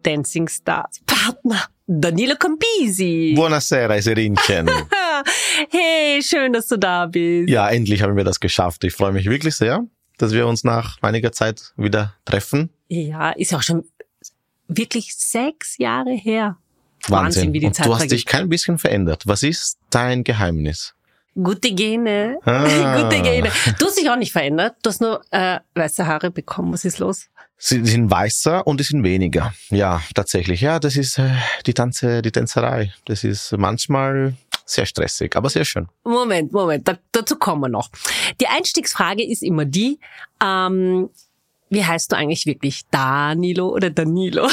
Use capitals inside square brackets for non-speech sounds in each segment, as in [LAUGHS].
Ex-Dancing Stars Partner Danilo Campisi. Buonasera, Eserinchen. [LAUGHS] hey, schön, dass du da bist. Ja, endlich haben wir das geschafft. Ich freue mich wirklich sehr dass wir uns nach einiger Zeit wieder treffen. Ja, ist ja auch schon wirklich sechs Jahre her. Wahnsinn, Wahnsinn wie die Und Zeit Du hast dich kein bisschen verändert. Was ist dein Geheimnis? Gute Gene. Ah. [LAUGHS] Gute Gene. Du hast dich auch nicht verändert. Du hast nur äh, weiße Haare bekommen. Was ist los? Sie sind weißer und die sind weniger. Ja, tatsächlich. Ja, das ist äh, die Tanze, die Tänzerei. Das ist manchmal sehr stressig, aber sehr schön. Moment, Moment, da, dazu kommen wir noch. Die Einstiegsfrage ist immer die, ähm, wie heißt du eigentlich wirklich? Danilo oder Danilo?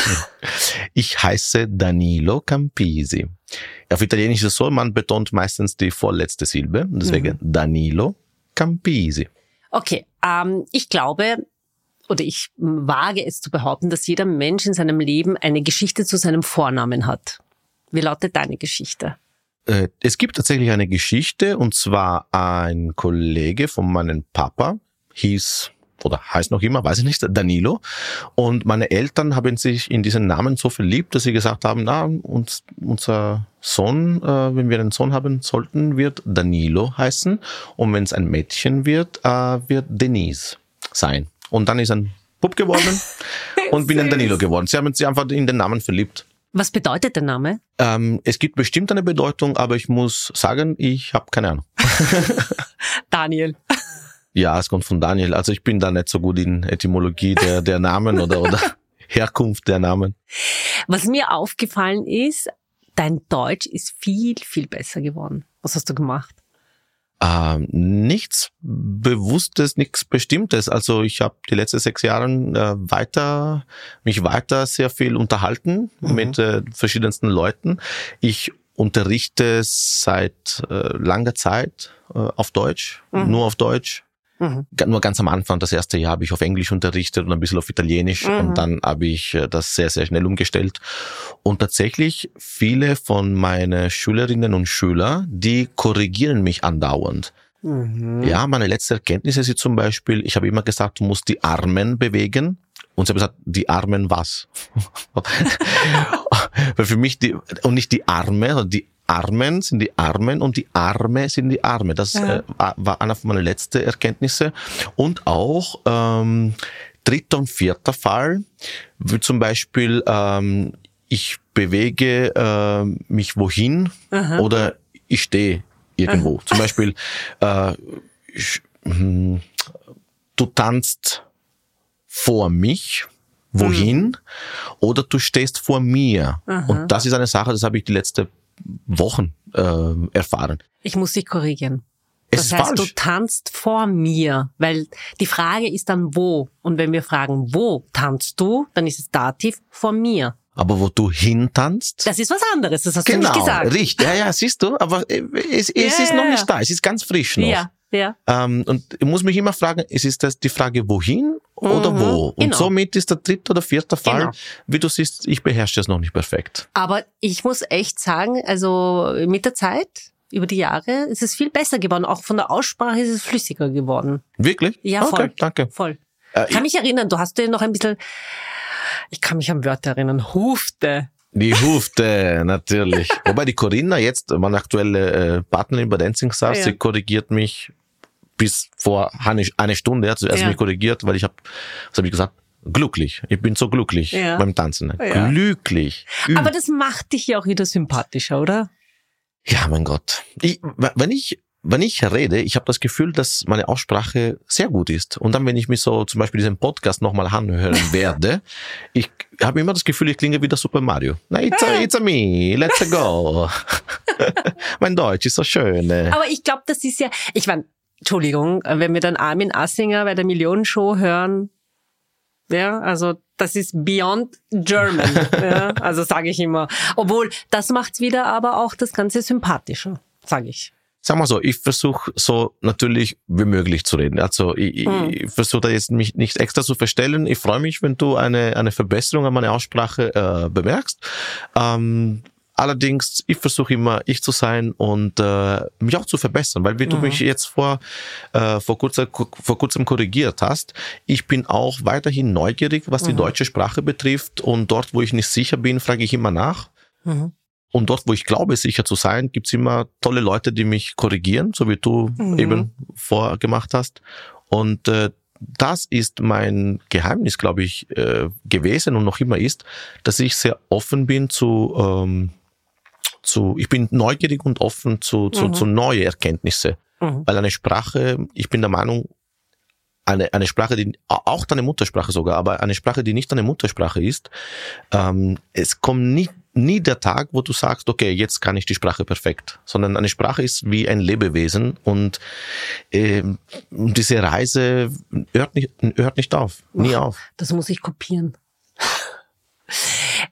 Ich heiße Danilo Campisi. Auf Italienisch ist es so, man betont meistens die vorletzte Silbe, deswegen mhm. Danilo Campisi. Okay, ähm, ich glaube, oder ich wage es zu behaupten, dass jeder Mensch in seinem Leben eine Geschichte zu seinem Vornamen hat. Wie lautet deine Geschichte? Äh, es gibt tatsächlich eine Geschichte und zwar ein Kollege von meinem Papa hieß oder heißt noch immer, weiß ich nicht, Danilo. Und meine Eltern haben sich in diesen Namen so verliebt, dass sie gesagt haben, na, uns, unser Sohn, äh, wenn wir einen Sohn haben sollten, wird Danilo heißen. Und wenn es ein Mädchen wird, äh, wird Denise sein. Und dann ist ein Bub geworden [LAUGHS] und bin ein Danilo geworden. Sie haben sich einfach in den Namen verliebt. Was bedeutet der Name? Ähm, es gibt bestimmt eine Bedeutung, aber ich muss sagen, ich habe keine Ahnung. [LAUGHS] Daniel. [LAUGHS] Ja, es kommt von Daniel. Also ich bin da nicht so gut in Etymologie der, der Namen oder, oder Herkunft der Namen. Was mir aufgefallen ist, dein Deutsch ist viel, viel besser geworden. Was hast du gemacht? Ähm, nichts Bewusstes, nichts Bestimmtes. Also ich habe die letzten sechs Jahre äh, weiter mich weiter sehr viel unterhalten mhm. mit äh, verschiedensten Leuten. Ich unterrichte seit äh, langer Zeit äh, auf Deutsch, mhm. nur auf Deutsch. Mhm. Nur ganz am Anfang, das erste Jahr, habe ich auf Englisch unterrichtet und ein bisschen auf Italienisch mhm. und dann habe ich äh, das sehr, sehr schnell umgestellt. Und tatsächlich viele von meinen Schülerinnen und Schüler, die korrigieren mich andauernd. Mhm. Ja, meine letzte Erkenntnis ist zum Beispiel, ich habe immer gesagt, du musst die Armen bewegen. Und sie haben gesagt, die Armen was? [LAUGHS] Weil für mich die, und nicht die Arme, sondern die Armen sind die Armen und die Arme sind die Arme. Das ja. äh, war einer von meinen letzten Erkenntnisse. Und auch ähm, dritter und vierter Fall, wie zum Beispiel ähm, ich bewege äh, mich wohin Aha. oder ich stehe irgendwo. Aha. Zum Beispiel äh, ich, hm, du tanzt vor mich wohin mhm. oder du stehst vor mir. Aha. Und das ist eine Sache, das habe ich die letzte Wochen äh, erfahren. Ich muss dich korrigieren. Es das heißt, falsch. du tanzt vor mir, weil die Frage ist dann wo. Und wenn wir fragen, wo tanzt du, dann ist es Dativ vor mir. Aber wo du hintanzt? Das ist was anderes, das hast genau, du nicht genau, gesagt. Richtig, ja, ja, siehst du, aber es, es ja, ist noch nicht da, es ist ganz frisch noch. Ja, ja. Ähm, und ich muss mich immer fragen, ist es das die Frage wohin oder mhm, wo? Und genau. somit ist der dritte oder vierte Fall, genau. wie du siehst, ich beherrsche es noch nicht perfekt. Aber ich muss echt sagen, also mit der Zeit, über die Jahre, ist es viel besser geworden. Auch von der Aussprache ist es flüssiger geworden. Wirklich? Ja, voll. Okay, danke. Voll. Äh, ich kann mich erinnern, du hast dir noch ein bisschen, ich kann mich an Wörter erinnern, Hufte. Die Hufte, [LAUGHS] natürlich. Wobei die Corinna jetzt, meine aktuelle äh, Partnerin bei Dancing Stars, ja. sie korrigiert mich bis vor eine, Stunde, hat sie erst ja. mich korrigiert, weil ich habe, was habe ich gesagt? glücklich. Ich bin so glücklich Ja. beim Tanzen. Ja. Glücklich. Aber das macht dich ja auch wieder sympathischer, oder? Ja, mein Gott. Ich, wenn ich wenn ich rede, ich habe das Gefühl, dass meine Aussprache sehr gut ist. Und dann, wenn ich mich so zum Beispiel diesen Podcast nochmal anhören [LAUGHS] werde, ich habe immer das Gefühl, ich klinge wie der Super Mario. Na, it's a, it's a me, let's go. [LAUGHS] [LAUGHS] mein Deutsch ist so schön. äh. Aber ich glaube, das ist ja, ich meine, Entschuldigung, wenn wir dann Armin Assinger bei der Millionenshow hören, ja, also das ist beyond German, [LAUGHS] ja, also sage ich immer. Obwohl, das macht's wieder aber auch das Ganze sympathischer, sage ich. Sag mal so, ich versuche so natürlich wie möglich zu reden. Also ich, Hm. ich versuche da jetzt mich nicht extra zu verstellen. Ich freue mich, wenn du eine, eine Verbesserung an meiner Aussprache äh, bemerkst. Ähm, allerdings, ich versuche immer ich zu sein und äh, mich auch zu verbessern, weil wie du Mhm. mich jetzt vor, äh, vor, kurzem, vor kurzem korrigiert hast, ich bin auch weiterhin neugierig, was die Mhm. deutsche Sprache betrifft und dort, wo ich nicht sicher bin, frage ich immer nach. Mhm. Und dort, wo ich glaube, sicher zu sein, gibt's immer tolle Leute, die mich korrigieren, so wie du Mhm. eben vorgemacht hast. Und äh, das ist mein Geheimnis, glaube ich, äh, gewesen und noch immer ist, dass ich sehr offen bin zu, ähm, zu ich bin neugierig und offen zu, zu, Mhm. zu neue Erkenntnisse. Mhm. Weil eine Sprache, ich bin der Meinung, eine, eine Sprache, die auch deine Muttersprache sogar, aber eine Sprache, die nicht deine Muttersprache ist, ähm, es kommt nie, nie der Tag, wo du sagst, okay, jetzt kann ich die Sprache perfekt, sondern eine Sprache ist wie ein Lebewesen und ähm, diese Reise hört nicht, hört nicht auf, nie auf. Das muss ich kopieren.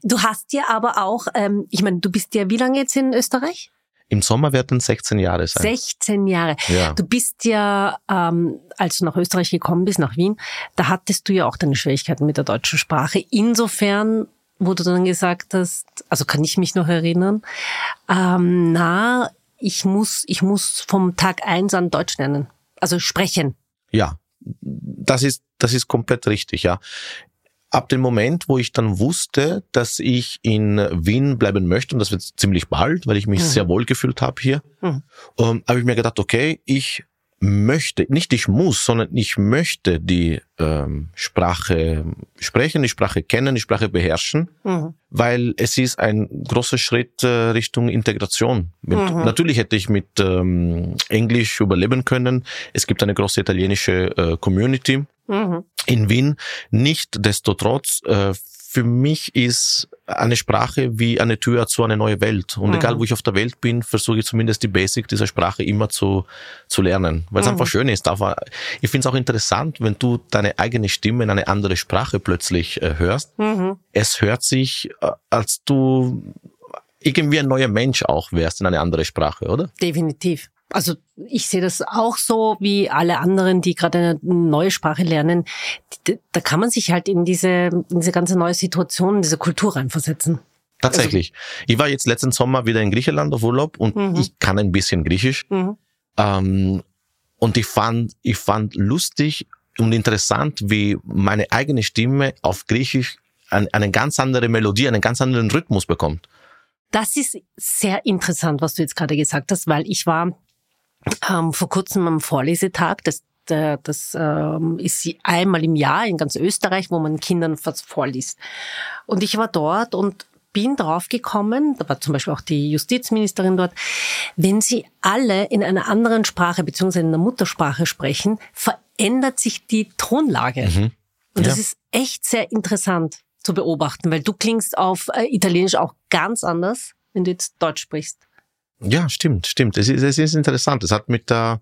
Du hast ja aber auch, ähm, ich meine, du bist ja wie lange jetzt in Österreich? Im Sommer werden 16 Jahre sein. 16 Jahre. Ja. Du bist ja, ähm, als du nach Österreich gekommen bist, nach Wien, da hattest du ja auch deine Schwierigkeiten mit der deutschen Sprache. Insofern, wo du dann gesagt hast, also kann ich mich noch erinnern, ähm, na, ich muss, ich muss vom Tag eins an Deutsch lernen. Also sprechen. Ja, das ist, das ist komplett richtig, ja. Ab dem Moment, wo ich dann wusste, dass ich in Wien bleiben möchte, und das wird ziemlich bald, weil ich mich Mhm. sehr wohl gefühlt habe hier, Mhm. ähm, habe ich mir gedacht, okay, ich möchte, nicht ich muss, sondern ich möchte die ähm, Sprache sprechen, die Sprache kennen, die Sprache beherrschen, Mhm. weil es ist ein großer Schritt äh, Richtung Integration. Mit, Mhm. Natürlich hätte ich mit ähm, Englisch überleben können. Es gibt eine große italienische äh, Community Mhm. in Wien. Nichtsdestotrotz, äh, für mich ist eine Sprache wie eine Tür zu einer neuen Welt. Und Mhm. egal, wo ich auf der Welt bin, versuche ich zumindest die Basic dieser Sprache immer zu, zu lernen. Weil es Mhm. einfach schön ist. Aber ich finde es auch interessant, wenn du deine eigene Stimme in eine andere Sprache plötzlich äh, hörst. Mhm. Es hört sich, äh, als du irgendwie ein neuer Mensch auch wärst in eine andere Sprache, oder? Definitiv. Also ich sehe das auch so wie alle anderen, die gerade eine neue Sprache lernen. Da kann man sich halt in diese, in diese ganze neue Situation, in diese Kultur reinversetzen. Tatsächlich. ich war jetzt letzten Sommer wieder in Griechenland auf Urlaub und Mhm. ich kann ein bisschen Griechisch. Mhm. Ähm, und ich fand, ich fand lustig und interessant, wie meine eigene Stimme auf Griechisch ein, eine ganz andere Melodie, einen ganz anderen Rhythmus bekommt. Das ist sehr interessant, was du jetzt gerade gesagt hast, weil ich war ähm, vor kurzem am Vorlesetag. Das, der, das ähm, ist sie einmal im Jahr in ganz Österreich, wo man Kindern was vorliest. Und ich war dort und bin draufgekommen, da war zum Beispiel auch die Justizministerin dort, wenn sie alle in einer anderen Sprache beziehungsweise in einer Muttersprache sprechen, verändert sich die Tonlage. Mhm. Und das Ja. ist echt sehr interessant zu beobachten, weil du klingst auf äh, Italienisch auch ganz anders, wenn du jetzt Deutsch sprichst. Ja, stimmt, stimmt. Es ist, es ist interessant. Es hat mit der,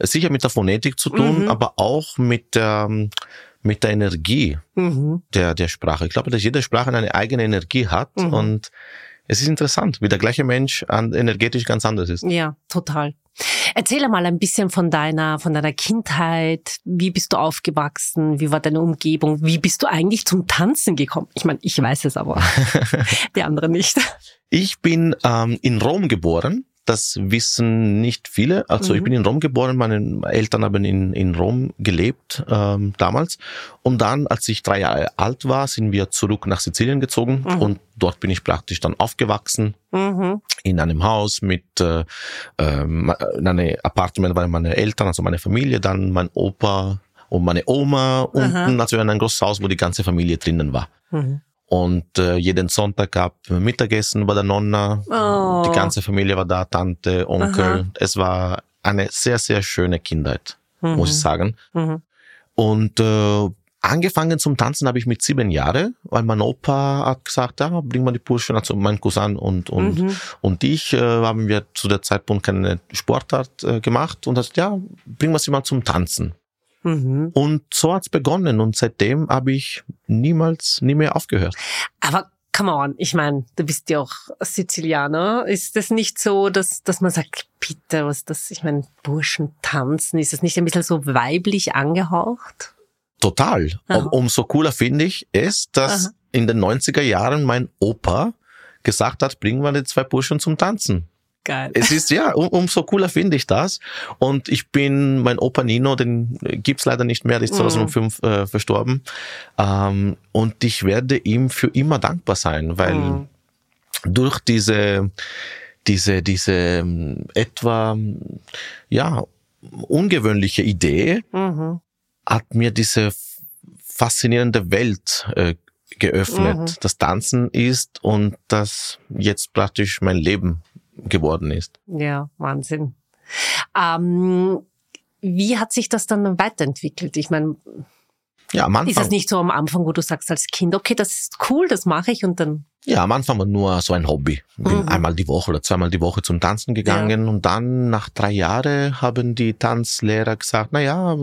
sicher mit der Phonetik zu tun, Mhm. aber auch mit der, mit der Energie Mhm. der, der Sprache. Ich glaube, dass jede Sprache eine eigene Energie hat Mhm. und es ist interessant, wie der gleiche Mensch energetisch ganz anders ist. Ja, total. Erzähl mal ein bisschen von deiner, von deiner Kindheit. Wie bist du aufgewachsen? Wie war deine Umgebung? Wie bist du eigentlich zum Tanzen gekommen? Ich meine, ich weiß es aber, [LAUGHS] die anderen nicht. Ich bin ähm, in Rom geboren. Das wissen nicht viele. Also Mhm. ich bin in Rom geboren, meine Eltern haben in, in Rom gelebt ähm, damals. Und dann, als ich drei Jahre alt war, sind wir zurück nach Sizilien gezogen Mhm. und dort bin ich praktisch dann aufgewachsen Mhm. in einem Haus mit äh, ähm, in einem Apartment waren meine Eltern, also meine Familie, dann mein Opa und meine Oma unten, also in ein großes Haus, wo die ganze Familie drinnen war. Mhm. Und äh, jeden Sonntag gab Mittagessen bei der Nonna. Oh. Die ganze Familie war da, Tante, Onkel. Aha. Es war eine sehr, sehr schöne Kindheit, muss ich sagen. Mhm. Und äh, angefangen zum Tanzen habe ich mit sieben Jahren, weil mein Opa hat gesagt, ja, bring mal die Burschen, also mein Cousin und und Mhm. und ich äh, haben wir zu der Zeitpunkt keine Sportart äh, gemacht und hat gesagt, ja, bring wir sie mal zum Tanzen. Mhm. Und so hat's begonnen und seitdem habe ich niemals, nie mehr aufgehört. Aber come on, ich meine, du bist ja auch Sizilianer. Ist das nicht so, dass, dass man sagt, bitte, was das, ich meine, Burschen tanzen, ist das nicht ein bisschen so weiblich angehaucht? Total. Um, umso cooler finde ich es, dass Aha. in den 90er Jahren mein Opa gesagt hat, bringen wir die zwei Burschen zum Tanzen. Geil. Es ist ja, um, umso cooler finde ich das. Und ich bin, mein Opa Nino, den äh, gibt's leider nicht mehr, der ist Mhm. 2005 äh, verstorben. Ähm, und ich werde ihm für immer dankbar sein, weil Mhm. durch diese, diese, diese ähm, etwa, ja, ungewöhnliche Idee Mhm. hat mir diese faszinierende Welt äh, geöffnet, Mhm. das Tanzen ist und das jetzt praktisch mein Leben geworden ist. Ja, Wahnsinn. Ähm, wie hat sich das dann weiterentwickelt? Ich meine, Ja, am ist Anfang, es nicht so am Anfang, wo du sagst als Kind, okay, das ist cool, das mache ich und dann, ja, am Anfang war nur so ein Hobby. Bin Mhm. einmal die Woche oder zweimal die Woche zum Tanzen gegangen und dann nach drei Jahren haben die Tanzlehrer gesagt, na ja,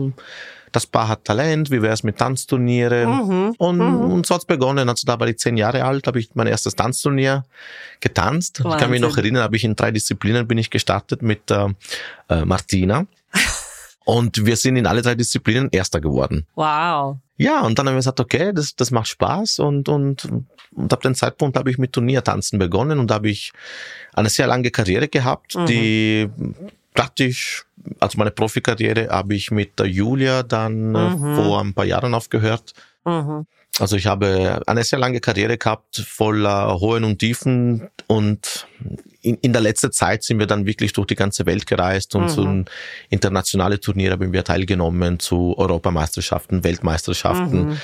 das Paar hat Talent, wie wär's mit Tanzturnieren? mhm. Und, Mhm. und so hat's begonnen. Also da war ich zehn Jahre alt, habe ich mein erstes Tanzturnier getanzt. Ich kann mich noch Wahnsinn. erinnern, habe ich in drei Disziplinen bin ich gestartet mit äh, äh, Martina. [LAUGHS] Und wir sind in alle drei Disziplinen Erster geworden. wow. Ja, und dann haben wir gesagt, okay, das, das macht Spaß und, und, und ab dem Zeitpunkt habe ich mit Turniertanzen begonnen und da habe ich eine sehr lange Karriere gehabt, Mhm. die praktisch, also meine Profikarriere habe ich mit der Julia dann äh, Mhm. vor ein paar Jahren aufgehört. Mhm. Also ich habe eine sehr lange Karriere gehabt, voller Hohen und Tiefen und in, in der letzten Zeit sind wir dann wirklich durch die ganze Welt gereist und Mhm. zu internationale Turniere haben wir teilgenommen, zu Europameisterschaften, Weltmeisterschaften. Mhm.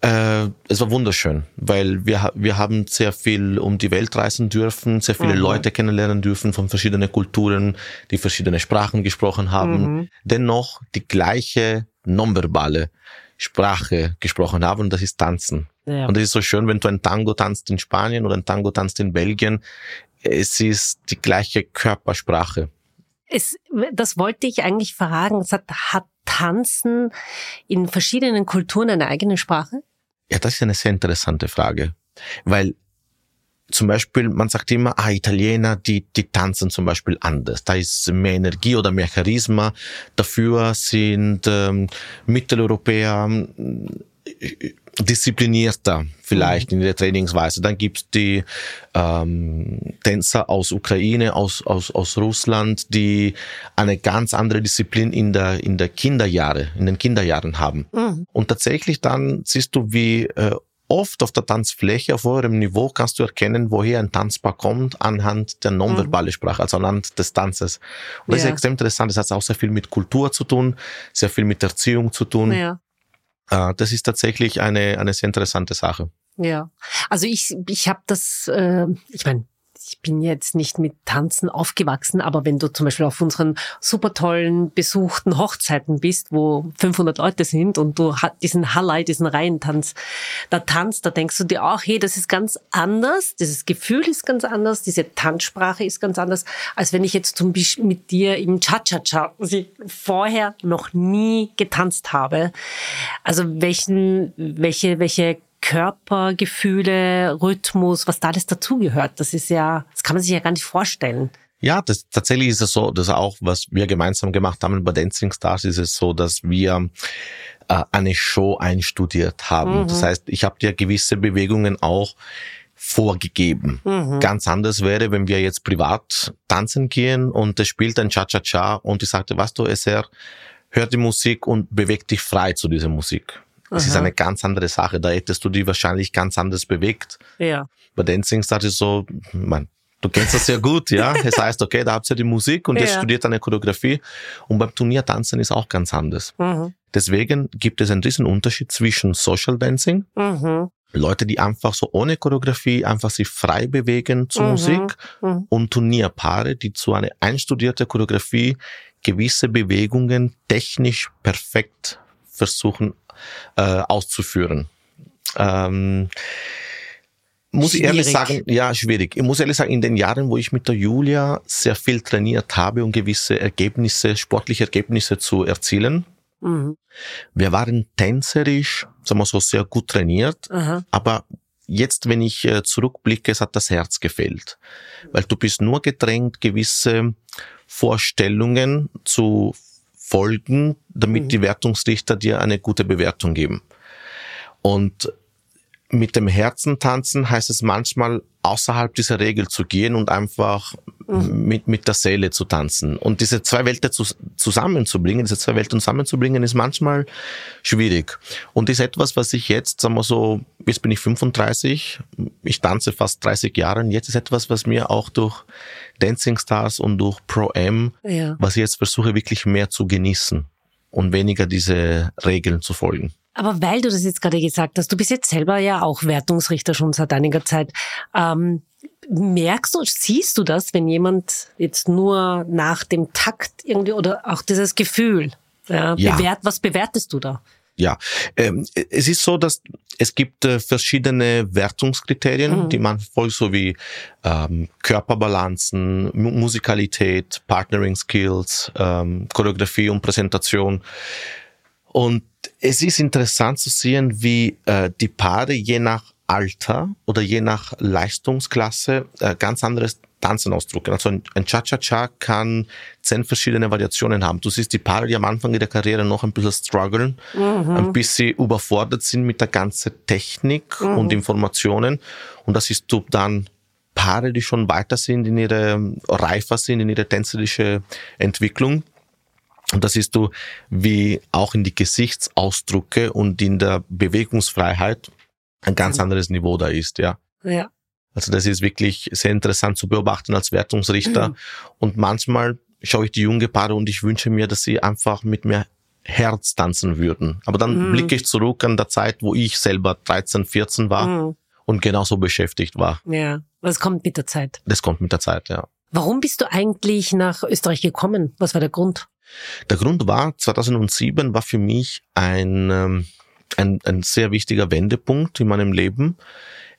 Äh, es war wunderschön, weil wir, wir haben sehr viel um die Welt reisen dürfen, sehr viele Mhm. Leute kennenlernen dürfen von verschiedenen Kulturen, die verschiedene Sprachen gesprochen haben, Mhm. dennoch die gleiche nonverbale Sprache gesprochen haben und das ist Tanzen. Ja. Und es ist so schön, wenn du ein Tango tanzt in Spanien oder ein Tango tanzt in Belgien, es ist die gleiche Körpersprache. Es, das wollte ich eigentlich fragen. Hat, hat Tanzen in verschiedenen Kulturen eine eigene Sprache? Ja, das ist eine sehr interessante Frage, weil zum Beispiel, man sagt immer, ah, Italiener, die, die tanzen zum Beispiel anders. Da ist mehr Energie oder mehr Charisma. Dafür sind ähm, Mitteleuropäer äh, disziplinierter vielleicht in der Trainingsweise. Dann gibt's die ähm, Tänzer aus Ukraine, aus, aus, aus Russland, die eine ganz andere Disziplin in der, in der Kinderjahre, in den Kinderjahren haben. Mhm. Und tatsächlich dann siehst du, wie äh, oft auf der Tanzfläche auf eurem Niveau kannst du erkennen, woher ein Tanzpaar kommt, anhand der nonverbalen Sprache, also anhand des Tanzes. Und das Ja. ist extrem interessant. Das hat auch sehr viel mit Kultur zu tun, sehr viel mit Erziehung zu tun. Ja. Äh, das ist tatsächlich eine, eine sehr interessante Sache. Ja, also ich, ich habe das, äh, ich meine, ich bin jetzt nicht mit Tanzen aufgewachsen, aber wenn du zum Beispiel auf unseren super tollen besuchten Hochzeiten bist, wo 500 Leute sind und du ha- diesen Hallei, diesen Reihentanz da tanzt, da denkst du dir auch, hey, das ist ganz anders, dieses Gefühl ist ganz anders, diese Tanzsprache ist ganz anders, als wenn ich jetzt zum Beispiel mit dir im Cha-Cha-Cha, vorher noch nie getanzt habe. Also welchen, welche, welche Körpergefühle, Rhythmus, was da alles dazugehört. Das ist ja, das kann man sich ja gar nicht vorstellen. Ja, das, tatsächlich ist es so, dass auch, was wir gemeinsam gemacht haben bei Dancing Stars, ist es so, dass wir äh, eine Show einstudiert haben. Mhm. Das heißt, ich habe dir gewisse Bewegungen auch vorgegeben. Mhm. Ganz anders wäre, wenn wir jetzt privat tanzen gehen und es spielt ein Cha-Cha-Cha und ich sagte, was du, SR, hör die Musik und beweg dich frei zu dieser Musik. Es ist Aha. eine ganz andere Sache. Da hättest du die wahrscheinlich ganz anders bewegt. Ja. Bei Dancing Stars ist so, man, du kennst das sehr gut, ja. [LAUGHS] Es heißt, okay, da habt ihr die Musik und jetzt Ja. studiert eine Choreografie. Und beim Turniertanzen ist auch ganz anders. Mhm. Deswegen gibt es einen riesen Unterschied zwischen Social Dancing, mhm. Leute, die einfach so ohne Choreografie einfach sich frei bewegen zur mhm. Musik mhm. und Turnierpaare, die zu einer einstudierten Choreografie gewisse Bewegungen technisch perfekt versuchen äh, auszuführen. Ähm, muss schwierig. ich ehrlich sagen, ja, schwierig. Ich muss ehrlich sagen, in den Jahren, wo ich mit der Julia sehr viel trainiert habe, um gewisse Ergebnisse, sportliche Ergebnisse zu erzielen, mhm. wir waren tänzerisch, sagen wir so, sehr gut trainiert, Aha. aber jetzt, wenn ich äh, zurückblicke, es hat das Herz gefehlt. Weil du bist nur gedrängt, gewisse Vorstellungen zu folgen, damit mhm. die Wertungsrichter dir eine gute Bewertung geben. Und mit dem Herzen tanzen heißt es manchmal außerhalb dieser Regel zu gehen und einfach mhm. mit, mit der Seele zu tanzen. Und diese zwei Welten zu, zusammenzubringen, diese zwei Welten zusammenzubringen, ist manchmal schwierig. Und ist etwas, was ich jetzt, sagen wir so, jetzt bin ich 35, ich tanze fast 30 Jahre und jetzt ist etwas, was mir auch durch Dancing Stars und durch Pro M, ja. was ich jetzt versuche wirklich mehr zu genießen und weniger diese Regeln zu folgen. Aber weil du das jetzt gerade gesagt hast, du bist jetzt selber ja auch Wertungsrichter schon seit einiger Zeit. Ähm, merkst du, siehst du das, wenn jemand jetzt nur nach dem Takt irgendwie oder auch dieses Gefühl, ja, ja. Bewert, was bewertest du da? Ja, ähm, es ist so, dass es gibt äh, verschiedene Wertungskriterien, mhm. die man folgt, so wie ähm, Körperbalanzen, Musikalität, Partnering Skills, ähm, Choreografie und Präsentation. Und es ist interessant zu sehen, wie äh, die Paare je nach Alter oder je nach Leistungsklasse äh, ganz anderes Tanzen ausdrücken. Also ein, Cha-Cha-Cha kann zehn verschiedene Variationen haben. Du siehst die Paare, die am Anfang ihrer Karriere noch ein bisschen strugglen, mhm. ein bisschen überfordert sind mit der ganzen Technik mhm. und Informationen. Und das ist du dann Paare, die schon weiter sind in ihrer, reifer sind in ihrer tänzerische Entwicklung und das siehst du, wie auch in die Gesichtsausdrücke und in der Bewegungsfreiheit ein ganz anderes Niveau da ist, ja. Ja. Also das ist wirklich sehr interessant zu beobachten als Wertungsrichter. Mhm. Und manchmal schaue ich die junge Paare und ich wünsche mir, dass sie einfach mit mir Herz tanzen würden. Aber dann mhm. blicke ich zurück an der Zeit, wo ich selber 13, 14 war mhm. und genauso beschäftigt war. Ja, das kommt mit der Zeit. Das kommt mit der Zeit, ja. Warum bist du eigentlich nach Österreich gekommen? Was war der Grund? Der Grund war, 2007 war für mich ein, ähm, ein, ein sehr wichtiger Wendepunkt in meinem Leben.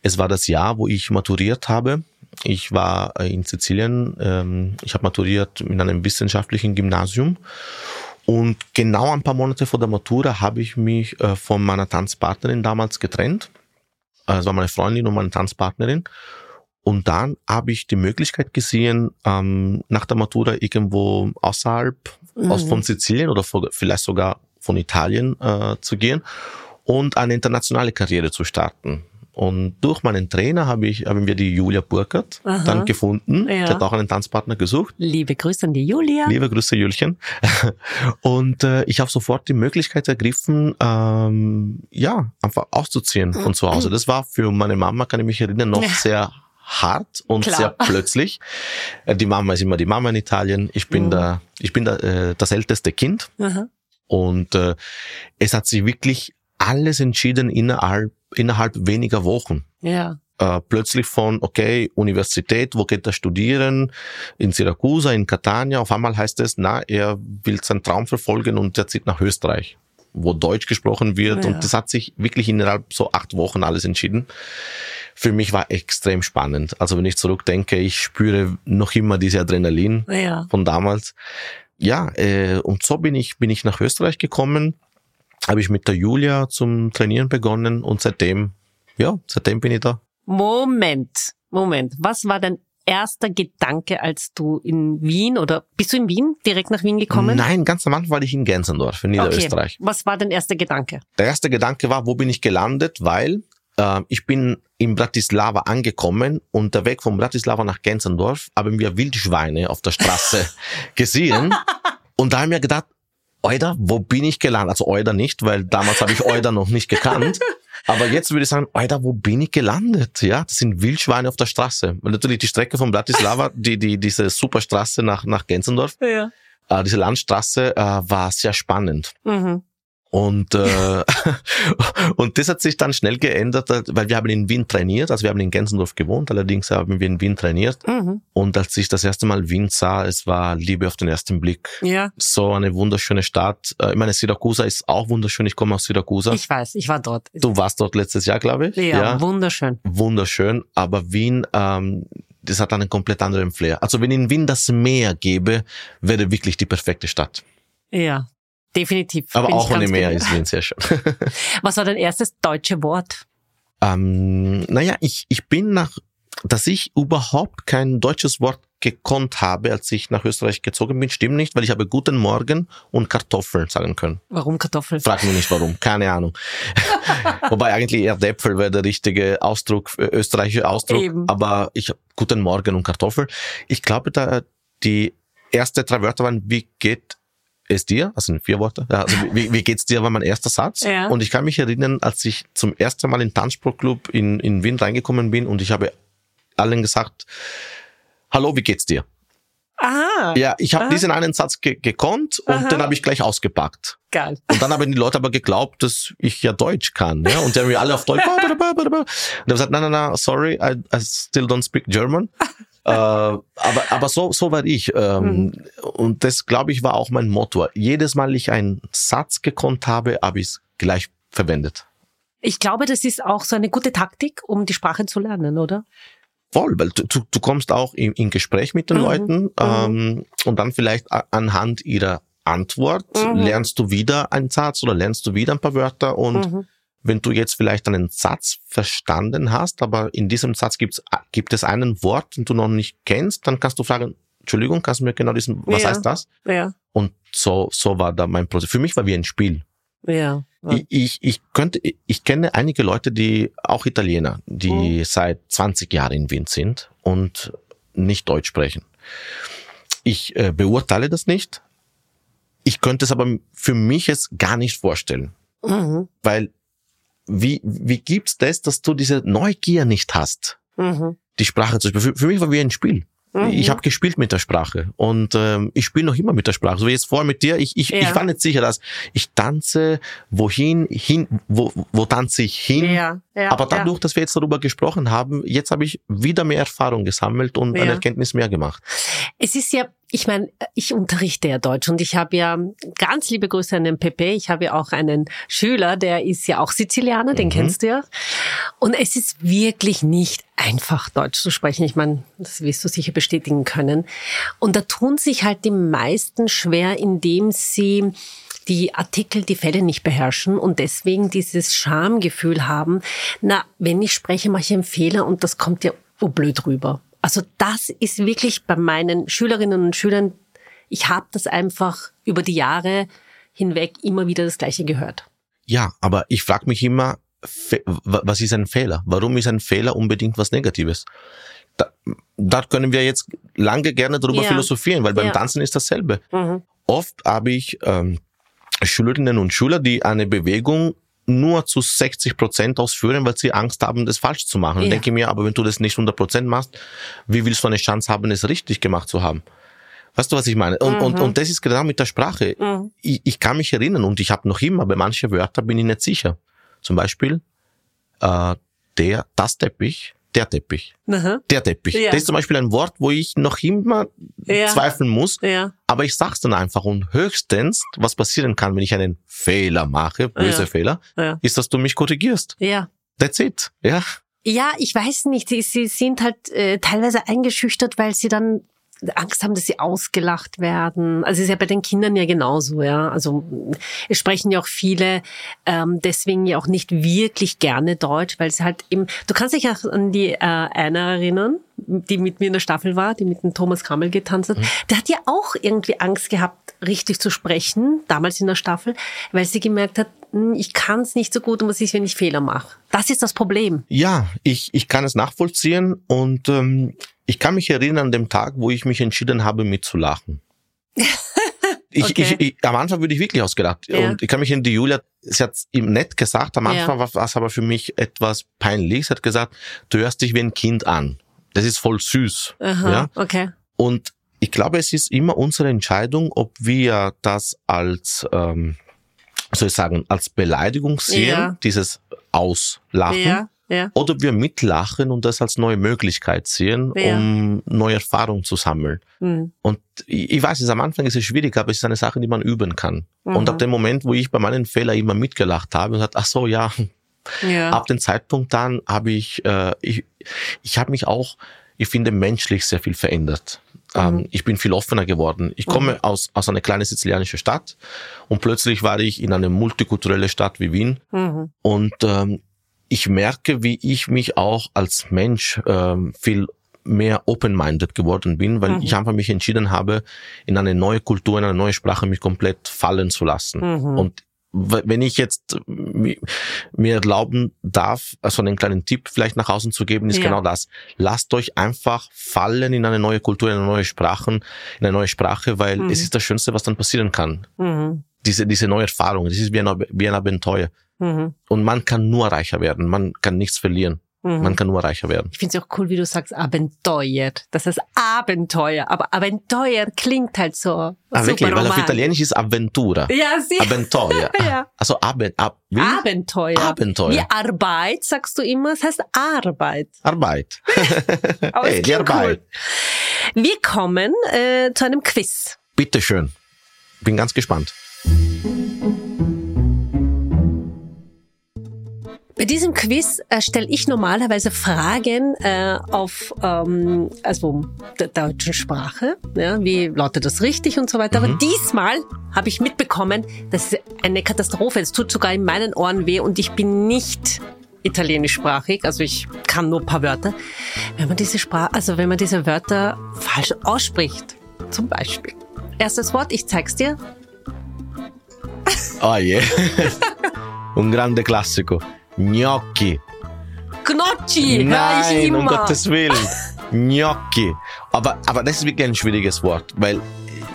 Es war das Jahr, wo ich maturiert habe. Ich war äh, in Sizilien, ähm, ich habe maturiert in einem wissenschaftlichen Gymnasium und genau ein paar Monate vor der Matura habe ich mich äh, von meiner Tanzpartnerin damals getrennt. Es war meine Freundin und meine Tanzpartnerin. Und dann habe ich die Möglichkeit gesehen, ähm, nach der Matura irgendwo außerhalb mhm. aus von Sizilien oder vielleicht sogar von Italien äh, zu gehen und eine internationale Karriere zu starten. Und durch meinen Trainer habe ich, haben wir die Julia Burkert Aha. dann gefunden. Ja. Die hat auch einen Tanzpartner gesucht. Liebe Grüße an die Julia. Liebe Grüße, Julchen. [LAUGHS] Und äh, ich habe sofort die Möglichkeit ergriffen, ähm, ja, einfach auszuziehen von zu Hause. Das war für meine Mama, kann ich mich erinnern, noch ja. sehr hart und Klar. sehr plötzlich. Äh, die Mama ist immer die Mama in Italien. Ich bin mhm. da, ich bin da äh, das älteste Kind. Aha. Und äh, es hat sich wirklich alles entschieden innerhalb, innerhalb weniger Wochen. Ja. Äh, plötzlich von, okay, Universität, wo geht er studieren? In Syracusa, in Catania. Auf einmal heißt es, na, er will seinen Traum verfolgen und er zieht nach Österreich, wo Deutsch gesprochen wird. Ja. Und das hat sich wirklich innerhalb so acht Wochen alles entschieden für mich war extrem spannend. Also wenn ich zurückdenke, ich spüre noch immer diese Adrenalin ja. von damals. Ja, äh, und so bin ich, bin ich nach Österreich gekommen, habe ich mit der Julia zum Trainieren begonnen und seitdem, ja, seitdem bin ich da. Moment, Moment. Was war dein erster Gedanke, als du in Wien oder bist du in Wien direkt nach Wien gekommen? Nein, ganz am Anfang war ich in Gänzendorf in Niederösterreich. Okay. Was war dein erster Gedanke? Der erste Gedanke war, wo bin ich gelandet, weil äh, ich bin in Bratislava angekommen und der Weg von Bratislava nach Gänzendorf haben wir Wildschweine auf der Straße [LAUGHS] gesehen. Und da haben wir gedacht, Euda, wo bin ich gelandet? Also Euda nicht, weil damals habe ich Euda noch nicht gekannt. Aber jetzt würde ich sagen, Euda, wo bin ich gelandet? Ja, das sind Wildschweine auf der Straße. Und natürlich die Strecke von Bratislava, die, die, diese Superstraße nach, nach Gänzendorf, ja. äh, diese Landstraße, äh, war sehr spannend. Mhm. Und, äh, [LAUGHS] und das hat sich dann schnell geändert, weil wir haben in Wien trainiert, also wir haben in Gensendorf gewohnt, allerdings haben wir in Wien trainiert. Mhm. Und als ich das erste Mal Wien sah, es war Liebe auf den ersten Blick. Ja. So eine wunderschöne Stadt. Äh, ich meine, Syrakusa ist auch wunderschön, ich komme aus Syrakusa. Ich weiß, ich war dort. Du warst dort letztes Jahr, glaube ich. Ja, ja. wunderschön. Wunderschön, aber Wien, ähm, das hat einen komplett anderen Flair. Also wenn in Wien das Meer gäbe, wäre wirklich die perfekte Stadt. Ja, definitiv. Aber auch ohne Meer ist Wien sehr schön. [LAUGHS] Was war dein erstes deutsche Wort? Ähm, naja, ich, ich bin nach, dass ich überhaupt kein deutsches Wort gekonnt habe, als ich nach Österreich gezogen bin, stimmt nicht, weil ich habe Guten Morgen und Kartoffeln sagen können. Warum Kartoffeln? Frag mich nicht warum, keine Ahnung. [LAUGHS] Wobei eigentlich eher Däpfel wäre der richtige Ausdruck, äh, österreichische Ausdruck. Eben. Aber ich habe Guten Morgen und Kartoffeln. Ich glaube, da die erste drei Wörter waren, wie geht es dir? Also sind vier Worte. Ja, also wie, wie geht's dir, war mein erster Satz. Ja. Und ich kann mich erinnern, als ich zum ersten Mal in Tanzsportclub in, in Wien reingekommen bin und ich habe allen gesagt, hallo, wie geht's dir? Aha. Ja, ich habe diesen einen Satz ge gekonnt und Aha. den habe ich gleich ausgepackt. Geil. Und dann haben die Leute aber geglaubt, dass ich ja Deutsch kann. Ja? Und die haben mir alle auf Deutsch. [LAUGHS] und ich habe gesagt, nein, nein, nein, sorry, I, I still don't speak German. [LAUGHS] äh, aber, aber so, so war ich. Ähm, mhm. Und das, glaube ich, war auch mein Motto. Jedes Mal ich einen Satz gekonnt habe, habe ich es gleich verwendet. Ich glaube, das ist auch so eine gute Taktik, um die Sprache zu lernen, oder? Voll, weil du, du kommst auch in, in Gespräch mit den mhm. Leuten mhm. ähm, und dann vielleicht anhand ihrer Antwort mhm. lernst du wieder einen Satz oder lernst du wieder ein paar Wörter und mhm. Wenn du jetzt vielleicht einen Satz verstanden hast, aber in diesem Satz gibt's, gibt es einen Wort, den du noch nicht kennst, dann kannst du fragen, Entschuldigung, kannst du mir genau diesen, was ja. heißt das? Ja. Und so, so war da mein Prozess. Für mich war wie ein Spiel. Ja. Ich, ich, ich könnte, ich kenne einige Leute, die auch Italiener, die mhm. seit 20 Jahren in Wien sind und nicht Deutsch sprechen. Ich äh, beurteile das nicht. Ich könnte es aber für mich es gar nicht vorstellen. Mhm. Weil wie, wie gibt's das, dass du diese Neugier nicht hast, mhm. die Sprache zu sprechen? Für, für mich war wie ein Spiel. Mhm. Ich habe gespielt mit der Sprache und ähm, ich spiele noch immer mit der Sprache. So wie jetzt vor mit dir, ich, ich, ja. ich war nicht sicher, dass ich tanze, wohin, hin, wo, wo tanze ich hin. Ja, ja, Aber dadurch, dass wir jetzt darüber gesprochen haben, jetzt habe ich wieder mehr Erfahrung gesammelt und ja. eine Erkenntnis mehr gemacht. Es ist ja ich meine, ich unterrichte ja Deutsch und ich habe ja ganz liebe Grüße an den Pepe. Ich habe ja auch einen Schüler, der ist ja auch Sizilianer, den mhm. kennst du ja. Und es ist wirklich nicht einfach, Deutsch zu sprechen. Ich meine, das wirst du sicher bestätigen können. Und da tun sich halt die meisten schwer, indem sie die Artikel, die Fälle nicht beherrschen und deswegen dieses Schamgefühl haben, na, wenn ich spreche, mache ich einen Fehler und das kommt ja oh blöd rüber. Also das ist wirklich bei meinen Schülerinnen und Schülern, ich habe das einfach über die Jahre hinweg immer wieder das Gleiche gehört. Ja, aber ich frage mich immer, was ist ein Fehler? Warum ist ein Fehler unbedingt was Negatives? Da, da können wir jetzt lange gerne darüber ja. philosophieren, weil beim ja. Tanzen ist dasselbe. Mhm. Oft habe ich ähm, Schülerinnen und Schüler, die eine Bewegung nur zu 60 Prozent ausführen, weil sie Angst haben, das falsch zu machen. Ja. denke mir, aber wenn du das nicht 100 Prozent machst, wie willst du eine Chance haben, es richtig gemacht zu haben? Weißt du, was ich meine? Und, mhm. und, und das ist genau mit der Sprache. Mhm. Ich, ich kann mich erinnern und ich habe noch immer, bei manchen Wörtern bin ich nicht sicher. Zum Beispiel, äh, der, das Teppich der Teppich. Aha. Der Teppich. Ja. Das ist zum Beispiel ein Wort, wo ich noch immer ja. zweifeln muss. Ja. Aber ich sag's dann einfach. Und höchstens, was passieren kann, wenn ich einen Fehler mache, böse ja. Fehler, ist, dass du mich korrigierst. Ja. That's it. Ja. Ja, ich weiß nicht. Sie, sie sind halt äh, teilweise eingeschüchtert, weil sie dann Angst haben, dass sie ausgelacht werden. Also ist ja bei den Kindern ja genauso, ja. Also es sprechen ja auch viele ähm, deswegen ja auch nicht wirklich gerne Deutsch, weil sie halt eben. Du kannst dich auch an die äh, Anna erinnern, die mit mir in der Staffel war, die mit dem Thomas Kammel getanzt hat. Mhm. Der hat ja auch irgendwie Angst gehabt, richtig zu sprechen, damals in der Staffel, weil sie gemerkt hat, hm, ich kann es nicht so gut und was ist, wenn ich Fehler mache. Das ist das Problem. Ja, ich, ich kann es nachvollziehen und ähm, ich kann mich erinnern an dem Tag, wo ich mich entschieden habe, mitzulachen. [LAUGHS] Ich, okay. ich, ich, am Anfang würde ich wirklich ausgelacht. Ja. Und ich kann mich in die Julia, sie hat ihm nett gesagt, am Anfang ja. war es aber für mich etwas peinlich. Sie hat gesagt, du hörst dich wie ein Kind an. Das ist voll süß. Aha, ja? okay. Und ich glaube, es ist immer unsere Entscheidung, ob wir das als ähm, soll ich sagen, als Beleidigung sehen, Ja. dieses Auslachen. Ja, ja. Oder wir mitlachen und das als neue Möglichkeit sehen, um neue Erfahrungen zu sammeln. Mhm. Und ich weiß, es am Anfang ist es schwierig, aber es ist eine Sache, die man üben kann. Und Mhm. ab dem Moment, wo ich bei meinen Fehlern immer mitgelacht habe und gesagt, ach so, ja, ja. ab dem Zeitpunkt dann habe ich, äh, ich, ich habe mich auch, ich finde, menschlich sehr viel verändert. Ähm, ich bin viel offener geworden. Ich komme aus, aus einer kleinen sizilianischen Stadt und plötzlich war ich in einer multikulturellen Stadt wie Wien Mhm. und ähm, ich merke, wie ich mich auch als Mensch ähm, viel mehr open-minded geworden bin, weil Mhm. ich einfach mich entschieden habe, in eine neue Kultur, in eine neue Sprache mich komplett fallen zu lassen. Mhm. Und wenn ich jetzt äh, mi- mir erlauben darf, also einen kleinen Tipp vielleicht nach außen zu geben, ist Ja. genau das. Lasst euch einfach fallen in eine neue Kultur, in eine neue Sprache, in eine neue Sprache, weil Mhm. es ist das Schönste, was dann passieren kann. Mhm. Diese, diese neue Erfahrung, das ist wie ein, wie ein Abenteuer. Mhm. Und man kann nur reicher werden. Man kann nichts verlieren. Mhm. Man kann nur reicher werden. Ich finde es auch cool, wie du sagst, Abenteuer. Das heißt Abenteuer. Aber Abenteuer klingt halt so Ah, wirklich, weil auf. Italienisch ist Avventura. Ja, sie. Abenteuer. [LAUGHS] Ja. Also Aben, ab, wie? Abenteuer. Abenteuer. Wie Arbeit, sagst du immer. Es heißt Arbeit. Arbeit. [LAUGHS] Aber Hey, die Arbeit. cool. Wir kommen äh, zu einem Quiz. Bitteschön. Bin ganz gespannt. Bei diesem Quiz äh, stelle ich normalerweise Fragen äh, auf ähm, also der deutschen Sprache, ja, wie lautet das richtig und so weiter. Aber diesmal habe ich mitbekommen, das ist eine Katastrophe. Es tut sogar in meinen Ohren weh und ich bin nicht italienischsprachig, also ich kann nur ein paar Wörter. Wenn man diese Sprache, also wenn man diese Wörter falsch ausspricht, zum Beispiel. Erstes Wort, ich zeig's dir. Oh je. [LAUGHS] Un grande classico. Gnocchi. Gnocchi, ich Nein, immer. um Gottes Willen. [LAUGHS] Gnocchi. Aber, aber das ist wirklich ein schwieriges Wort, weil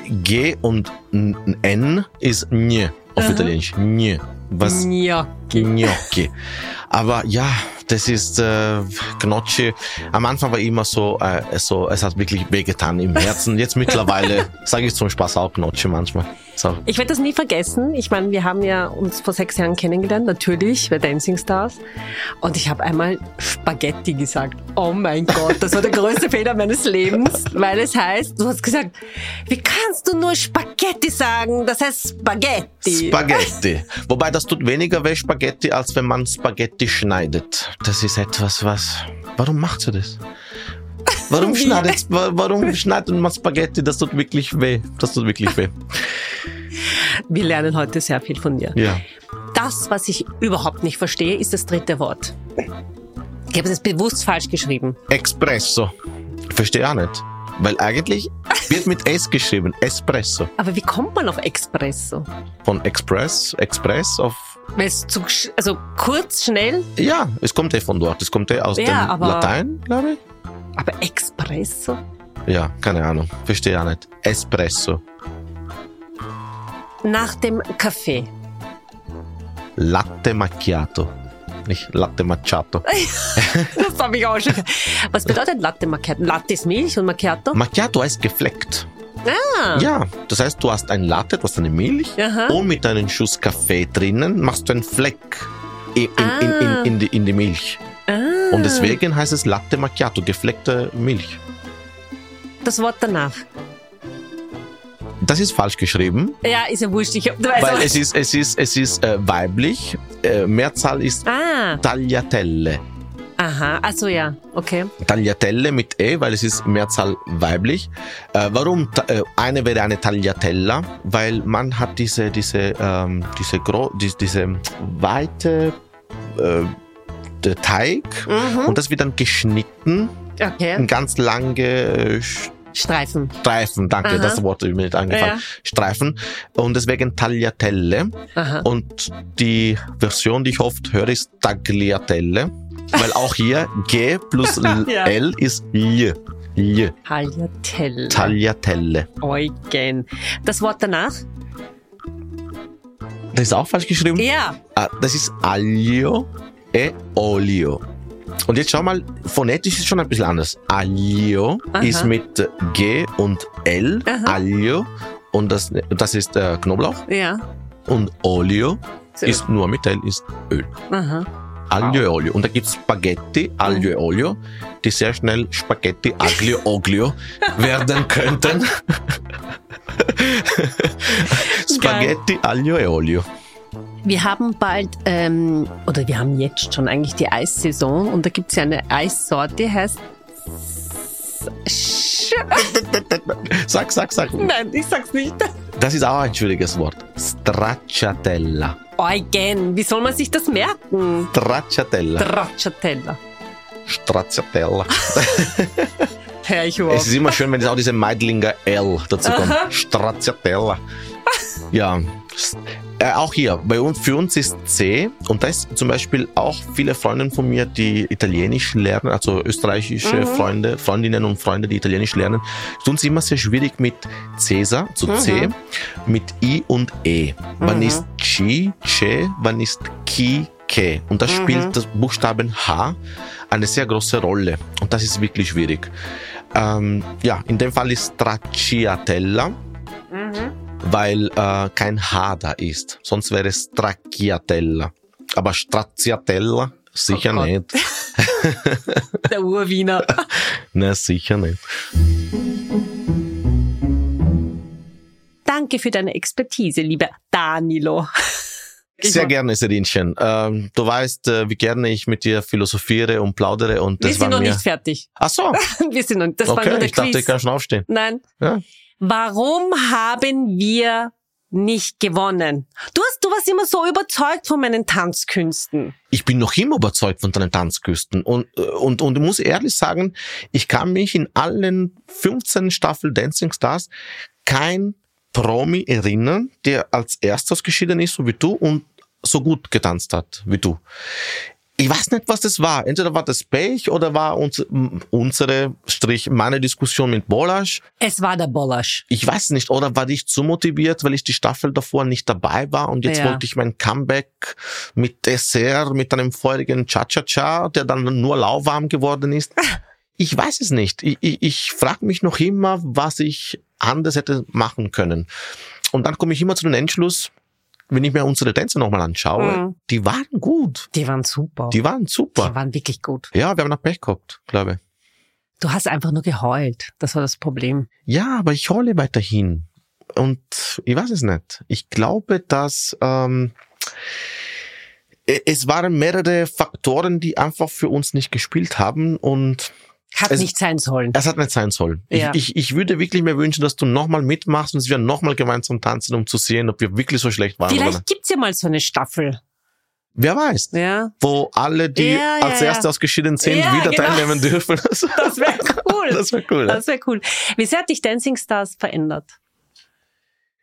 G und N ist N auf Italienisch. N. Was? Gnocchi. Gnocchi. Aber ja, das ist äh, Gnocchi. Am Anfang war immer so, äh, so, es hat wirklich wehgetan im Herzen. Jetzt mittlerweile [LAUGHS] sage ich zum Spaß auch Gnocchi manchmal. So. Ich werde das nie vergessen. Ich meine, wir haben ja uns vor sechs Jahren kennengelernt, natürlich, bei Dancing Stars. Und ich habe einmal Spaghetti gesagt. Oh mein Gott, das war der größte Fehler meines Lebens, weil es heißt, du hast gesagt, wie kannst du nur Spaghetti sagen? Das heißt Spaghetti. Spaghetti. Wobei das tut weniger weh Spaghetti, als wenn man Spaghetti schneidet. Das ist etwas, was. Warum macht sie das? Warum [LAUGHS] schneidet, wa- warum schneidet man Spaghetti? Das tut wirklich weh. Das tut wirklich weh. [LAUGHS] wir lernen heute sehr viel von dir. Ja. Das, was ich überhaupt nicht verstehe, ist das dritte Wort. Ich habe es bewusst falsch geschrieben. Espresso. Verstehe auch nicht. Weil eigentlich wird mit S geschrieben. Espresso. Aber wie kommt man auf Espresso? Von Express, Express auf. Es zu, also kurz, schnell, Ja, es kommt eh von dort. Es kommt eh aus Ja, dem aber- Latein, glaube ich. aber Espresso? Ja, keine Ahnung. Verstehe auch nicht. Espresso. Nach dem Kaffee. Latte Macchiato. Nicht Latte Macchiato. [LAUGHS] Das habe ich auch schon. Was bedeutet Latte Macchiato? Latte ist Milch und Macchiato? Macchiato heißt gefleckt. Ah, Ja, das heißt, du hast ein Latte, du hast eine Milch Aha. und mit einem Schuss Kaffee drinnen machst du einen Fleck in, in, in, in, in, die, in die Milch. ah. Und deswegen heißt es Latte Macchiato, gefleckte Milch. Das Wort danach. Das ist falsch geschrieben, Ja, ist ja wurscht. Ich, weißt weil es ist, es ist, es ist äh, weiblich. Äh, Mehrzahl ist ah, Tagliatelle. Aha. Also ja, okay. Tagliatelle mit E, weil es ist Mehrzahl weiblich. Äh, warum? Äh, eine wäre eine Tagliatella, weil man hat diese, diese, ähm, diese, gro die, diese weite äh, Teig Mhm. und das wird dann geschnitten Okay. in ganz lange äh, Streifen. Streifen. Danke, Aha. das Wort ist mir nicht eingefallen. Ja. Streifen und deswegen Tagliatelle. Aha. Und die Version, die ich oft höre, ist Tagliatelle, weil auch hier G plus [LAUGHS] L Ja. L ist J. J. Tagliatelle. Tagliatelle. Eugen. Das Wort danach? Das ist auch falsch geschrieben. Ja. Ah, Das ist Aglio e Olio. Und jetzt schau mal, phonetisch ist es schon ein bisschen anders. Aglio Aha. ist mit G und L. Aha. Aglio. Und das, das ist äh, Knoblauch. Ja. und Olio So. ist nur mit L, ist Öl. Aha. Aglio e Olio. Und da gibt's Spaghetti, Aglio e Olio, die sehr schnell Spaghetti, Aglio, Oglio [LAUGHS] werden könnten. [LAUGHS] Spaghetti, Aglio e Olio. Wir haben bald, ähm, oder wir haben jetzt schon eigentlich die Eissaison und da gibt's ja eine Eissorte, die heißt. [LAUGHS] Sag, sag, sag. Nein, ich sag's nicht. Das ist auch ein schwieriges Wort. Stracciatella. Eugen, wie soll man sich das merken? Stracciatella. Stracciatella. Stracciatella. [LAUGHS] Hör ich Es ist immer schön, wenn es auch diese Meidlinger L dazu kommt. Aha. Stracciatella. Ja, äh, auch hier, bei uns, für uns ist C und da ist zum Beispiel auch viele Freundinnen von mir, die Italienisch lernen, also österreichische Mhm. Freunde, Freundinnen und Freunde, die Italienisch lernen, tun es immer sehr schwierig mit Cäsar, zu C, Mhm. mit I und E. Wann Mhm. ist Ci, Ce, wann ist Ki, Ke. Und da Mhm. spielt das Buchstaben H eine sehr große Rolle. Und das ist wirklich schwierig. Ähm, ja, in dem Fall ist Stracciatella, Mhm. Weil äh, kein H da ist. Sonst wäre es Stracciatella. Aber Stracciatella sicher Oh nicht. [LAUGHS] Der Urwiener. [LAUGHS] Na, sicher nicht. Danke für deine Expertise, lieber Danilo. Sehr gerne, Serinchen. Ähm, du weißt, äh, wie gerne ich mit dir philosophiere und plaudere und Wir das sind war noch mir. nicht fertig. Ach so, [LAUGHS] Wir sind noch, das war nur okay. der Ich dachte, ich Quiz. kann schon aufstehen. Nein. Ja. Warum haben wir nicht gewonnen? Du hast, du warst immer so überzeugt von meinen Tanzkünsten. ich bin noch immer überzeugt von deinen Tanzküsten und, äh, und, und muss ehrlich sagen, ich kann mich in allen 15 Staffel Dancing Stars kein Promi erinnern, der als erstes geschieden ist, so wie du, und so gut getanzt hat wie du. Ich weiß nicht, was das war. Entweder war das Pech oder war uns, unsere, Strich, meine Diskussion mit Bolasch. Es war der Bollasch. Ich weiß nicht, oder war ich zu motiviert, weil ich die Staffel davor nicht dabei war und jetzt Ja. wollte ich mein Comeback mit Dessert, mit einem feurigen Cha-Cha-Cha, der dann nur lauwarm geworden ist. Ich weiß es nicht. Ich, ich, ich frage mich noch immer, was ich anders hätte machen können. Und dann komme ich immer zu dem Entschluss, wenn ich mir unsere Tänze nochmal anschaue, Mhm. die waren gut. Die waren super. Die waren Die super. waren wirklich gut. Ja, wir haben noch Pech gehabt, glaube ich. Du hast einfach nur geheult. Das war das Problem. Ja, aber ich heule weiterhin. Und ich weiß es nicht. Ich glaube, dass ähm, e- es waren mehrere Faktoren, die einfach für uns nicht gespielt haben und Hat Es- nicht sein sollen. es hat nicht sein sollen. Ja. Ich, ich, ich würde wirklich mir wünschen, dass du nochmal mitmachst und dass wir nochmal gemeinsam tanzen, um zu sehen, ob wir wirklich so schlecht waren Vielleicht gibt's ja mal so eine Staffel. Wer weiß. Ja. Wo alle, die Ja, als ja. Erste ausgeschieden sind, wieder genau. teilnehmen dürfen. [LAUGHS] Das, wäre cool. das wäre cool. Das wäre cool. Wie sehr hat dich Dancing Stars verändert?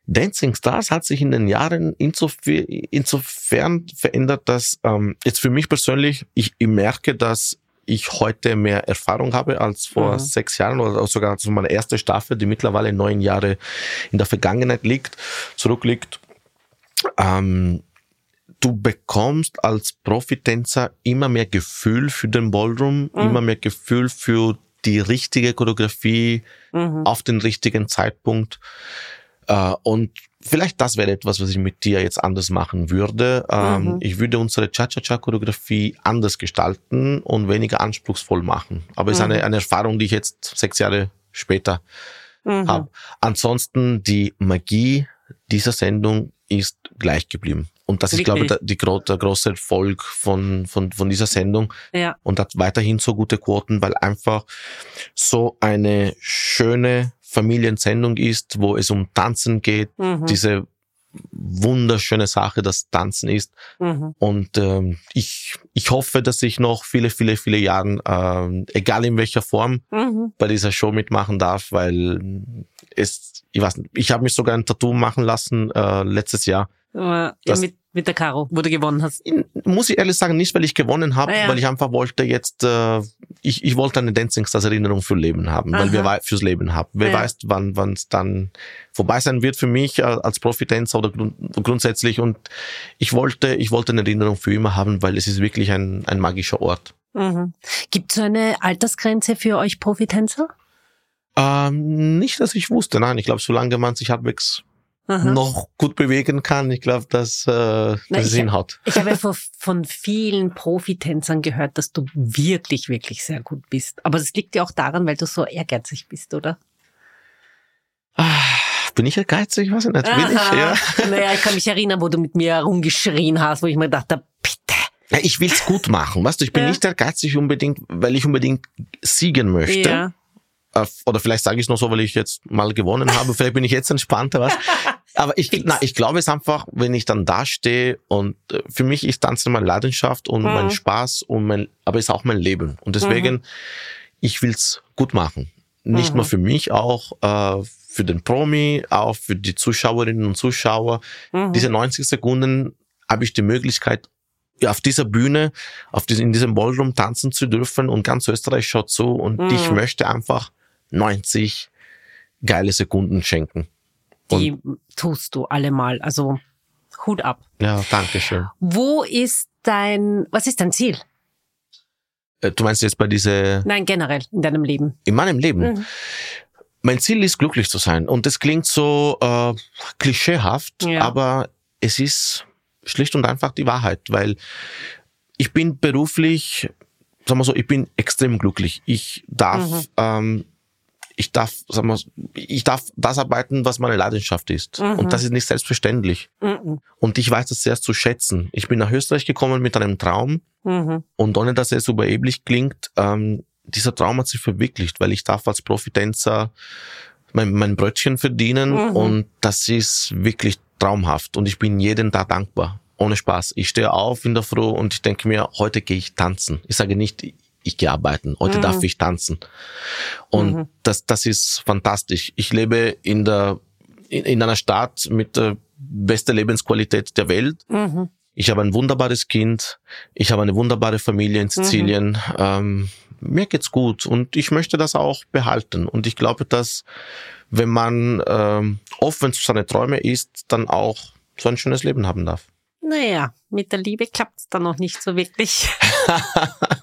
Dancing Stars hat sich in den Jahren insofern, insofern verändert, dass ähm, jetzt für mich persönlich, ich, ich merke, dass ich heute mehr Erfahrung habe als vor Mhm. sechs Jahren oder sogar zu meiner erste Staffel, die mittlerweile neun Jahre in der Vergangenheit liegt, zurückliegt. Ähm, du bekommst als Profitänzer immer mehr Gefühl für den Ballroom, Mhm. immer mehr Gefühl für die richtige Choreografie, Mhm. auf den richtigen Zeitpunkt. Äh, und vielleicht das wäre etwas, was ich mit dir jetzt anders machen würde. Ähm, Mhm. Ich würde unsere Cha-Cha-Cha-Choreografie anders gestalten und weniger anspruchsvoll machen. Aber es ist Mhm. eine, eine Erfahrung, die ich jetzt sechs Jahre später Mhm. habe. Ansonsten die Magie dieser Sendung ist gleich geblieben. Und das ist, glaube ich, die, gro- der große Erfolg von, von, von dieser Sendung Ja. und hat weiterhin so gute Quoten, weil einfach so eine schöne Familiensendung ist, wo es um Tanzen geht, Mhm. diese wunderschöne Sache, das Tanzen ist. Mhm. Und ähm, ich, ich hoffe, dass ich noch viele, viele, viele Jahren, ähm, egal in welcher Form, Mhm. bei dieser Show mitmachen darf, weil es, ich weiß nicht, ich habe mich sogar ein Tattoo machen lassen äh, letztes Jahr. Ja, Das- mit, mit der Caro, wo du gewonnen hast. Muss ich ehrlich sagen, nicht weil ich gewonnen habe, Ah, ja. weil ich einfach wollte jetzt, äh, ich, ich wollte eine Dancing Stars Erinnerung für Leben haben, weil Aha. wir wei- fürs Leben haben. Wer Ja. weiß, wann wann es dann vorbei sein wird für mich äh, als Profitänzer oder grund, grundsätzlich. Und ich wollte, ich wollte eine Erinnerung für immer haben, weil es ist wirklich ein, ein magischer Ort. Mhm. Gibt so eine Altersgrenze für euch Profitänzer? Ähm, nicht, dass ich wusste, nein, ich glaube, solange man sich halbwegs Aha. noch gut bewegen kann. Ich glaube, dass, äh, dass Na, es hinhaut. Ich habe ja von, von vielen Profitänzern gehört, dass du wirklich, wirklich sehr gut bist. Aber das liegt ja auch daran, weil du so ehrgeizig bist, oder? Ah, bin ich ehrgeizig? Was nicht? Bin ich? Ja. Naja, ich kann mich erinnern, wo du mit mir rumgeschrien hast, wo ich mir dachte, bitte. Ja, ich will's gut machen, weißt du, ich bin ja. nicht ehrgeizig unbedingt, weil ich unbedingt siegen möchte. Ja. Äh, oder vielleicht sage ich es nur so, weil ich jetzt mal gewonnen habe. Vielleicht bin ich jetzt entspannter, was. [LAUGHS] Aber ich, na, ich glaube es einfach, wenn ich dann da stehe und äh, für mich ist Tanzen meine Leidenschaft und mhm. mein Spaß und mein, aber ist auch mein Leben. Und deswegen, mhm. ich will's gut machen. Nicht mhm. nur für mich, auch äh, für den Promi, auch für die Zuschauerinnen und Zuschauer. Mhm. Diese 90 Sekunden habe ich die Möglichkeit, auf dieser Bühne, auf diesem, in diesem Ballroom tanzen zu dürfen und ganz Österreich schaut zu und mhm. ich möchte einfach 90 geile Sekunden schenken. Und Die tust du allemal, also Hut ab. Ja, danke schön. Wo ist dein, was ist dein Ziel? Äh, du meinst jetzt bei diese? Nein, generell in deinem Leben. In meinem Leben. Mhm. Mein Ziel ist glücklich zu sein und das klingt so äh, klischeehaft, ja. aber es ist schlicht und einfach die Wahrheit, weil ich bin beruflich, sagen wir so, ich bin extrem glücklich. Ich darf mhm. ähm, ich darf, sagen wir, ich darf das arbeiten, was meine Leidenschaft ist. Mhm. Und das ist nicht selbstverständlich. Mhm. Und ich weiß das sehr zu schätzen. Ich bin nach Österreich gekommen mit einem Traum. Mhm. Und ohne dass es überheblich klingt, ähm, dieser Traum hat sich verwirklicht, weil ich darf als Profitänzer mein, mein Brötchen verdienen. Mhm. Und das ist wirklich traumhaft. Und ich bin jeden Tag dankbar. Ohne Spaß. Ich stehe auf in der Früh und ich denke mir, heute gehe ich tanzen. Ich sage nicht, ich gehe arbeiten, heute mhm. darf ich tanzen. Und mhm. das, das ist fantastisch. Ich lebe in der, in, in einer Stadt mit der beste Lebensqualität der Welt. Mhm. Ich habe ein wunderbares Kind. Ich habe eine wunderbare Familie in mhm. Sizilien. Ähm, mir geht's gut und ich möchte das auch behalten. Und ich glaube, dass wenn man ähm, offen zu seinen Träumen ist, dann auch so ein schönes Leben haben darf. Naja, mit der Liebe klappt's dann noch nicht so wirklich. [LAUGHS]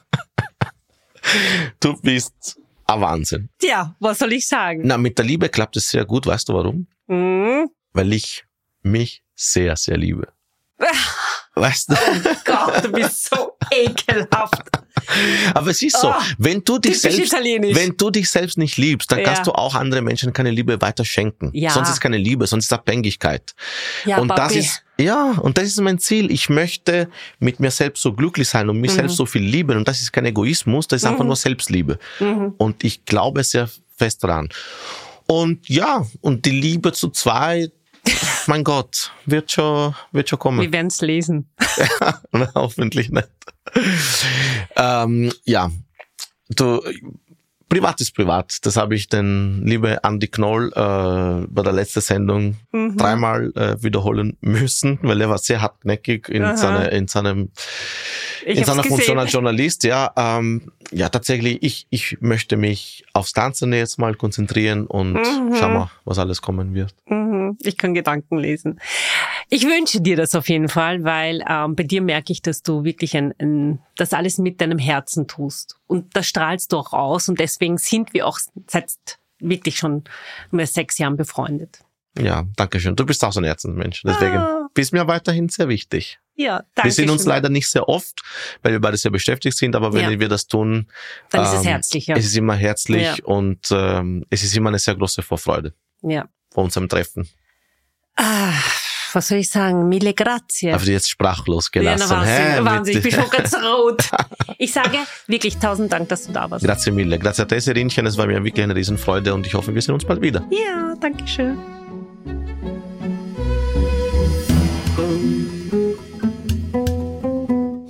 du bist ein Wahnsinn. Ja, was soll ich sagen? Na, mit der Liebe klappt es sehr gut. Weißt du warum? Mhm. Weil ich mich sehr, sehr liebe. [LAUGHS] Weißt du? Oh Gott, du bist so [LAUGHS] ekelhaft. Aber es ist so, oh, wenn du dich selbst, wenn du dich selbst nicht liebst, dann ja. kannst du auch andere Menschen keine Liebe weiter schenken. Ja. Sonst ist keine Liebe, sonst ist Abhängigkeit. Ja, und Papi. das ist, ja, und das ist mein Ziel. Ich möchte mit mir selbst so glücklich sein und mich mhm. selbst so viel lieben. Und das ist kein Egoismus, das ist mhm. einfach nur Selbstliebe. Mhm. Und ich glaube sehr fest daran. Und ja, und die Liebe zu zwei, mein Gott, wird schon, wird schon kommen. Wir werden es lesen. [LAUGHS] ja, hoffentlich nicht. ähm, ja, du, Privat ist privat. Das habe ich den liebe Andy Knoll äh, bei der letzten Sendung mhm. dreimal äh, wiederholen müssen, weil er war sehr hartnäckig in, seine, in seinem ich in seiner Funktion als Journalist. Ja, ähm, ja, tatsächlich. Ich ich möchte mich aufs Tanzen jetzt mal konzentrieren und mhm. schau mal, was alles kommen wird. Mhm. Ich kann Gedanken lesen. Ich wünsche dir das auf jeden Fall, weil ähm, bei dir merke ich, dass du wirklich ein, ein, das alles mit deinem Herzen tust. Und das strahlst du auch aus. Und deswegen sind wir auch seit wirklich schon mehr sechs Jahren befreundet. Ja, danke schön. Du bist auch so ein Herzensmensch. Deswegen ah. bist mir weiterhin sehr wichtig. Ja, danke. Wir sehen uns schön. leider nicht sehr oft, weil wir beide sehr beschäftigt sind, aber wenn ja. wir das tun, dann ähm, ist es ähm, herzlich. Ja. Es ist immer herzlich ja. und ähm, es ist immer eine sehr große Vorfreude ja. vor unserem Treffen. Ah was soll ich sagen, mille grazie. Aber jetzt sprachlos gelassen. Ja, Wahnsinn, Hä, Wahnsinn, ich bin schon ganz rot. [LAUGHS] Ich sage wirklich tausend Dank, dass du da warst. Grazie mille. Grazie a te, Serinchen. Es war mir wirklich eine Riesenfreude und ich hoffe, wir sehen uns bald wieder. Ja, danke schön.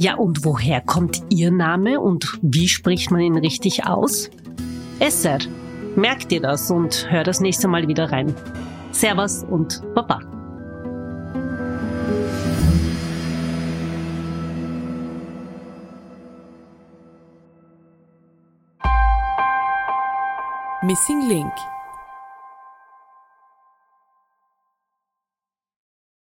Ja, und woher kommt Ihr Name und wie spricht man ihn richtig aus? Esser. Merkt ihr das und hör das nächste Mal wieder rein. Servus und Baba. Missing Link